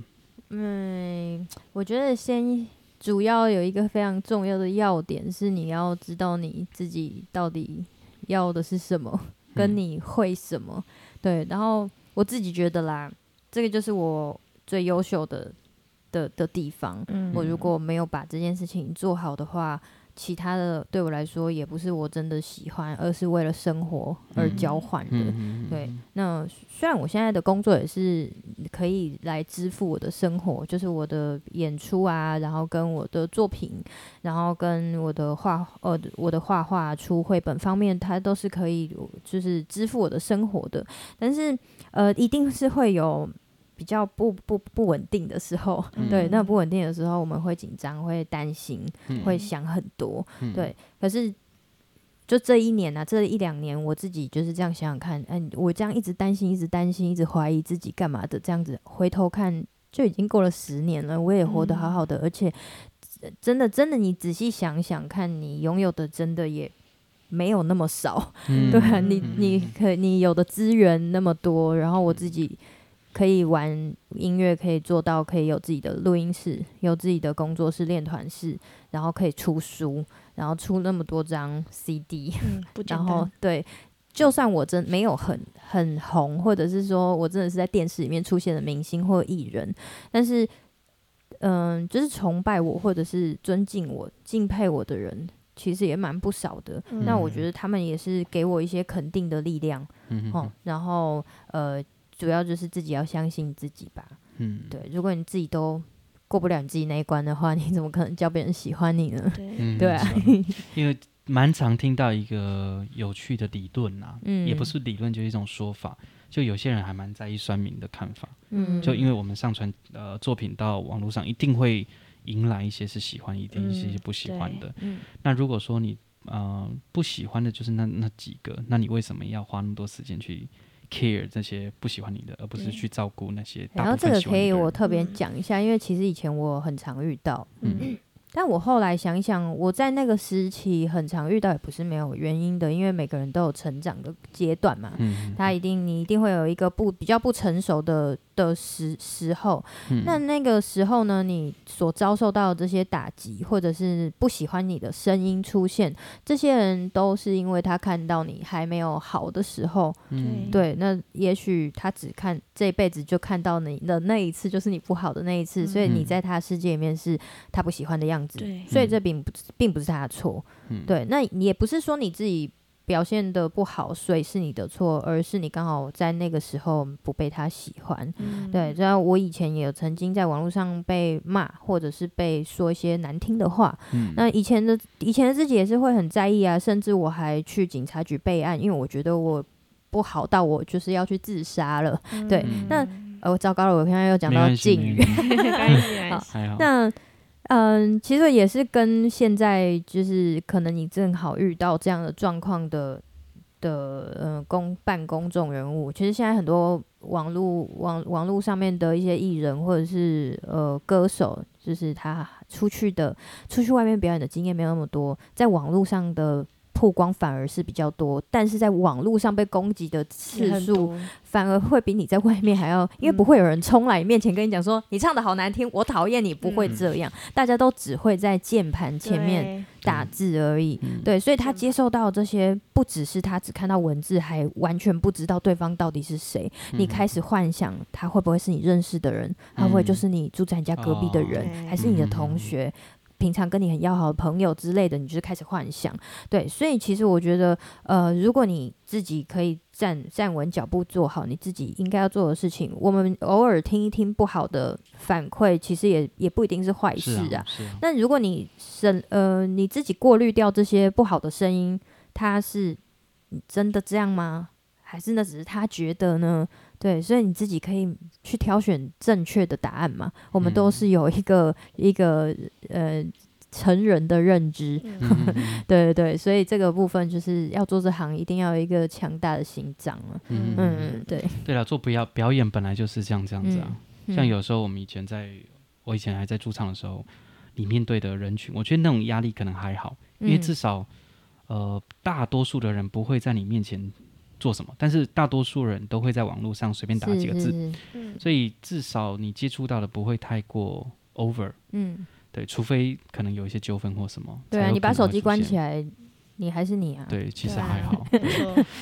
嗯，我觉得先主要有一个非常重要的要点是，你要知道你自己到底要的是什么，跟你会什么。嗯、对，然后我自己觉得啦，这个就是我最优秀的的的地方。嗯，我如果没有把这件事情做好的话。其他的对我来说也不是我真的喜欢，而是为了生活而交换的。嗯、对，那虽然我现在的工作也是可以来支付我的生活，就是我的演出啊，然后跟我的作品，然后跟我的画呃我的画画出绘本方面，它都是可以就是支付我的生活的。但是呃，一定是会有。比较不不不稳定的时候，嗯、对，那不稳定的时候，我们会紧张，会担心，嗯、会想很多，嗯、对。可是，就这一年啊，这一两年，我自己就是这样想想看，嗯，我这样一直担心，一直担心，一直怀疑自己干嘛的，这样子回头看就已经过了十年了，我也活得好好的，嗯、而且真的真的，你仔细想想看，你拥有的真的也没有那么少，嗯、对啊，你你可你有的资源那么多，然后我自己。可以玩音乐，可以做到可以有自己的录音室，有自己的工作室、练团室，然后可以出书，然后出那么多张 CD，嗯，然后对，就算我真没有很很红，或者是说我真的是在电视里面出现的明星或艺人，但是，嗯，就是崇拜我或者是尊敬我、敬佩我的人，其实也蛮不少的。嗯、那我觉得他们也是给我一些肯定的力量，嗯，嗯，然后呃。主要就是自己要相信自己吧。嗯，对，如果你自己都过不了你自己那一关的话，你怎么可能叫别人喜欢你呢？对，嗯、对啊。因为蛮常听到一个有趣的理论呐、啊，嗯，也不是理论，就是一种说法。就有些人还蛮在意酸民的看法。嗯，就因为我们上传呃作品到网络上，一定会迎来一些是喜欢，一定一些是不喜欢的。嗯，那如果说你呃不喜欢的，就是那那几个，那你为什么要花那么多时间去？care 这些不喜欢你的，而不是去照顾那些。然后这个可以我特别讲一下，嗯、因为其实以前我很常遇到，嗯。但我后来想一想，我在那个时期很常遇到，也不是没有原因的，因为每个人都有成长的阶段嘛。嗯，他一定你一定会有一个不比较不成熟的的时时候。嗯，那那个时候呢，你所遭受到的这些打击，或者是不喜欢你的声音出现，这些人都是因为他看到你还没有好的时候。嗯，对，那也许他只看这一辈子就看到你的那一次，就是你不好的那一次，嗯，所以你在他世界里面是他不喜欢的样子。对，所以这并不并不是他的错，嗯、对，那也不是说你自己表现的不好，所以是你的错，而是你刚好在那个时候不被他喜欢，嗯、对。然后我以前也有曾经在网络上被骂，或者是被说一些难听的话，嗯、那以前的以前的自己也是会很在意啊，甚至我还去警察局备案，因为我觉得我不好到我就是要去自杀了，嗯、对。那呃，糟糕了，我现在又讲到禁语，好，那。嗯，其实也是跟现在就是可能你正好遇到这样的状况的的呃公办公众人物，其实现在很多网络网网络上面的一些艺人或者是呃歌手，就是他出去的出去外面表演的经验没有那么多，在网络上的。曝光反而是比较多，但是在网络上被攻击的次数反而会比你在外面还要，因为不会有人冲来你面前跟你讲说你唱的好难听，我讨厌你，不会这样，大家都只会在键盘前面打字而已。对，所以他接受到这些，不只是他只看到文字，还完全不知道对方到底是谁。你开始幻想他会不会是你认识的人，他会不会就是你住在你家隔壁的人，还是你的同学？平常跟你很要好的朋友之类的，你就是开始幻想，对，所以其实我觉得，呃，如果你自己可以站站稳脚步，做好你自己应该要做的事情，我们偶尔听一听不好的反馈，其实也也不一定是坏事啊。那、啊啊、如果你是呃你自己过滤掉这些不好的声音，他是真的这样吗？还是那只是他觉得呢？对，所以你自己可以去挑选正确的答案嘛。我们都是有一个、嗯、一个呃成人的认知，嗯、对对对，所以这个部分就是要做这行，一定要有一个强大的心脏了。嗯嗯，对。对了，做表表演本来就是这样这样子啊。嗯、像有时候我们以前在，我以前还在驻唱的时候，你面对的人群，我觉得那种压力可能还好，因为至少呃大多数的人不会在你面前。做什么？但是大多数人都会在网络上随便打几个字，是是是嗯、所以至少你接触到的不会太过 over。嗯，对，除非可能有一些纠纷或什么。对啊，你把手机关起来。你还是你啊？对，其实还好。对，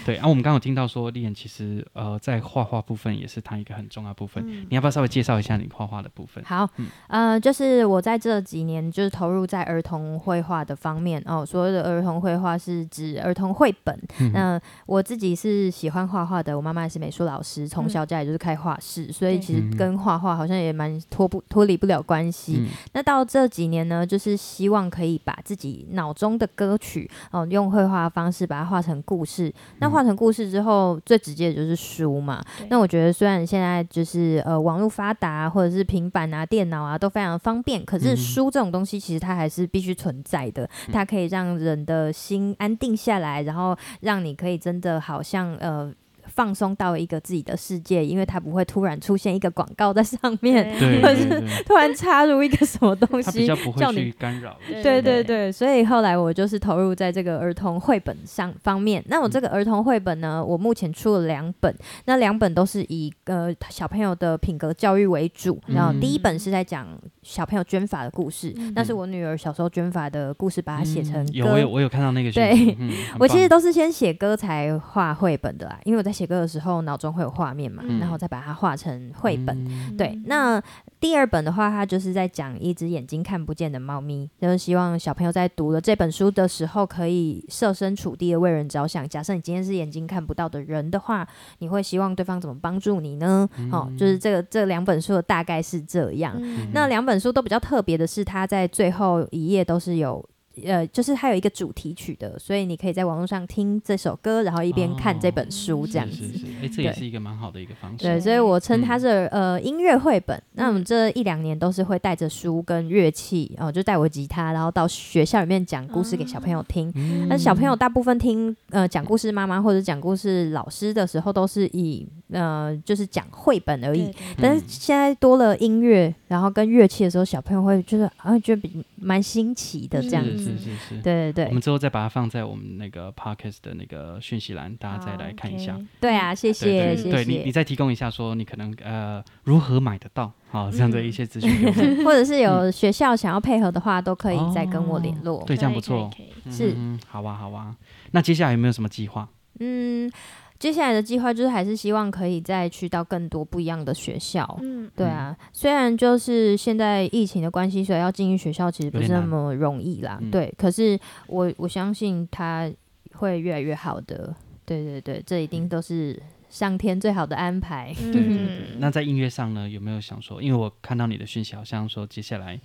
对，然后我们刚刚有听到说，立言其实呃，在画画部分也是他一个很重要部分。嗯、你要不要稍微介绍一下你画画的部分？好，嗯、呃，就是我在这几年就是投入在儿童绘画的方面哦。所谓的儿童绘画是指儿童绘本。嗯、那我自己是喜欢画画的，我妈妈也是美术老师，从小家里就是开画室，嗯、所以其实跟画画好像也蛮脱不脱离不了关系。嗯、那到这几年呢，就是希望可以把自己脑中的歌曲哦。用绘画的方式把它画成故事。那画成故事之后，最直接的就是书嘛。那我觉得虽然现在就是呃网络发达，或者是平板啊、电脑啊都非常方便，可是书这种东西其实它还是必须存在的。它可以让人的心安定下来，然后让你可以真的好像呃。放松到一个自己的世界，因为它不会突然出现一个广告在上面，或者是突然插入一个什么东西，比较不会去干扰。对对对，所以后来我就是投入在这个儿童绘本上方面。那我这个儿童绘本呢，我目前出了两本，那两本都是以呃小朋友的品格教育为主。然后第一本是在讲小朋友捐发的故事，那是我女儿小时候捐发的故事，把它写成歌。有我有我有看到那个。对，我其实都是先写歌才画绘本的啦，因为我在写。歌的时候，脑中会有画面嘛，嗯、然后再把它画成绘本。嗯、对，那第二本的话，它就是在讲一只眼睛看不见的猫咪，就是希望小朋友在读了这本书的时候，可以设身处地的为人着想。假设你今天是眼睛看不到的人的话，你会希望对方怎么帮助你呢？嗯、哦，就是这个这两本书的大概是这样。嗯、那两本书都比较特别的是，它在最后一页都是有。呃，就是它有一个主题曲的，所以你可以在网络上听这首歌，然后一边看这本书这样子。哎、哦，这也是一个蛮好的一个方式。对，所以我称它是、嗯、呃音乐绘本。那我们这一两年都是会带着书跟乐器，哦、呃，就带我吉他，然后到学校里面讲故事给小朋友听。那、嗯、小朋友大部分听呃讲故事妈妈或者讲故事老师的时候，都是以呃就是讲绘本而已。对对对，但是现在多了音乐，然后跟乐器的时候，小朋友会觉得啊，觉得比蛮新奇的这样子。是是是，对对对，我们之后再把它放在我们那个 podcast 的那个讯息栏，大家再来看一下。对啊，谢谢，对，谢谢。对你，你再提供一下，说你可能呃如何买得到，好这样的一些资讯，或者是有学校想要配合的话，都可以再跟我联络。对，这样不错，是，好啊，好啊。那接下来有没有什么计划？嗯。接下来的计划就是还是希望可以再去到更多不一样的学校。嗯，对啊，虽然就是现在疫情的关系，所以要进入学校其实不是那么容易啦。对，可是我我相信他会越来越好的。对对对，这一定都是上天最好的安排。对对对。那在音乐上呢，有没有想说？因为我看到你的讯息，好像说接下来。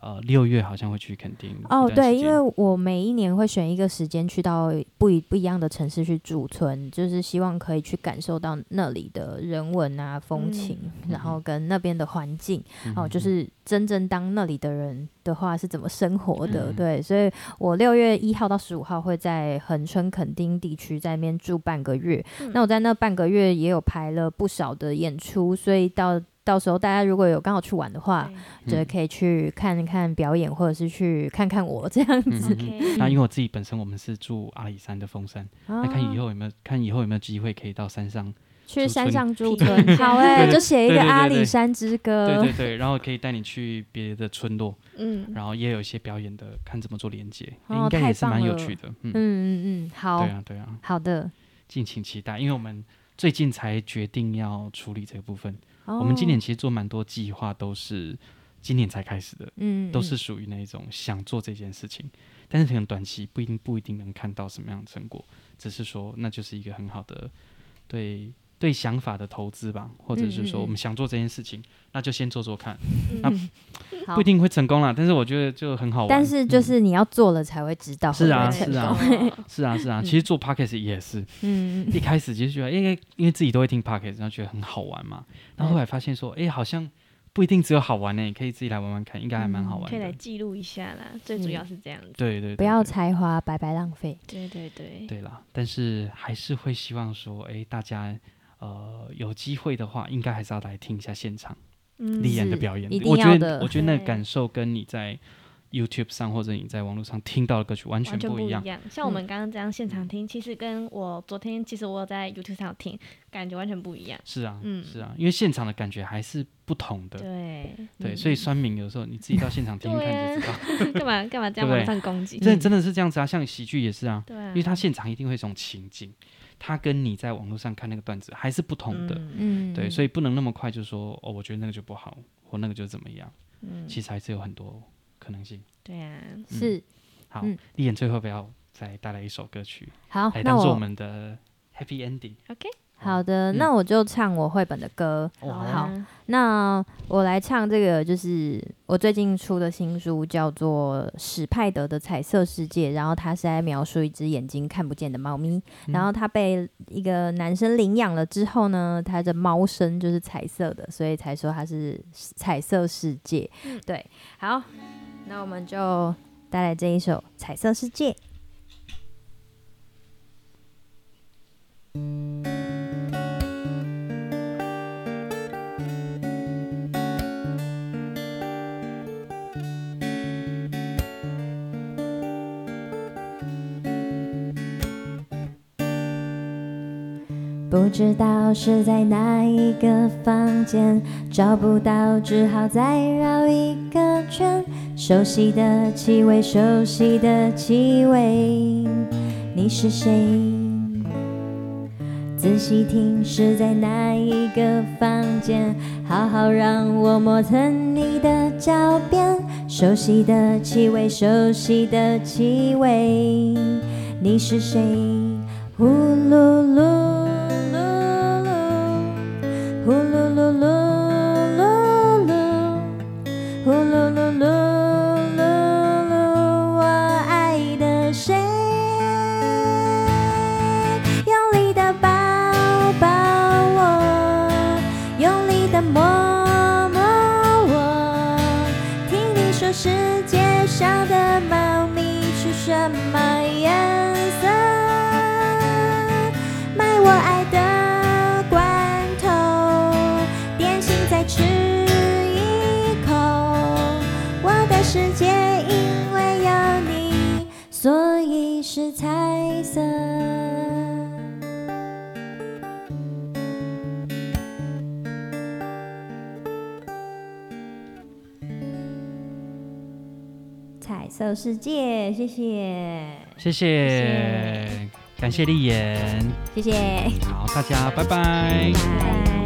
呃，六月好像会去垦丁哦，对，因为我每一年会选一个时间去到不一不一样的城市去驻村，就是希望可以去感受到那里的人文啊、风情，嗯、然后跟那边的环境，嗯、哦，就是真正当那里的人的话是怎么生活的，嗯、对，所以我六月一号到十五号会在恒春垦丁地区在那边住半个月，嗯、那我在那半个月也有排了不少的演出，所以到。到时候大家如果有刚好去玩的话，对。就可以去看一看表演，或者是去看看我这样子。嗯、那因为我自己本身我们是住阿里山的峰山，那、啊、看以后有没有看以后有没有机会可以到山上去山上住村。好哎、欸，就写一个阿里山之歌。对对对，然后可以带你去别的村落，嗯，然后也有一些表演的，看怎么做连接，哦、应该也是蛮有趣的。嗯。嗯嗯，好，对啊对啊，好的，敬请期待，因为我们最近才决定要处理这个部分。我们今年其实做蛮多计划，都是今年才开始的，嗯，都是属于那种想做这件事情，但是可能短期不一定不一定能看到什么样的成果，只是说那就是一个很好的对对想法的投资吧，或者是说我们想做这件事情，那就先做做看，那 不一定会成功啦，但是我觉得就很好玩。但是就是你要做了才会知道，是啊是啊是啊是啊，其实做 Podcast 也是，嗯，一开始其实觉得因为因为自己都会听 Podcast，然后觉得很好玩嘛，然后后来发现说，哎，好像不一定只有好玩呢，你可以自己来玩玩看，应该还蛮好玩的，可以来记录一下啦，最主要是这样子，对对，不要才华白白浪费，对对对，对啦，但是还是会希望说，哎，大家。呃，有机会的话，应该还是要来听一下现场立言的表演。我觉得，我觉得那个感受跟你在 YouTube 上或者你在网络上听到的歌曲完全不一样。像我们刚刚这样现场听，其实跟我昨天其实我在 YouTube 上听，感觉完全不一样。是啊，嗯，是啊，因为现场的感觉还是不同的。对对，所以酸民有时候你自己到现场听听看就知道。干嘛干嘛这样网上攻击？这真的是这样子啊，像喜剧也是啊。对，因为他现场一定会有一种情景。他跟你在网络上看那个段子还是不同的，嗯，对，所以不能那么快就说哦，我觉得那个就不好，或那个就怎么样，嗯，其实还是有很多可能性。对啊，是。好，立言最后不要再带来一首歌曲，好，来当做我们的 happy ending。OK，好的，嗯、那我就唱我绘本的歌。好，好，那我来唱这个，就是我最近出的新书，叫做《史派德的彩色世界》。然后它是在描述一只眼睛看不见的猫咪，嗯、然后它被一个男生领养了之后呢，它的猫身就是彩色的，所以才说它是彩色世界。嗯、对，好，那我们就带来这一首《彩色世界》。不知道是在哪一个房间，找不到，只好再绕一个圈。熟悉的气味，熟悉的气味，你是谁？仔细听，是在哪一个房间？好好让我磨蹭你的脚边。熟悉的气味，熟悉的气味，你是谁？呼噜噜。呼色世界，谢谢，谢谢，感谢丽妍，谢谢。好，大家拜拜。拜拜。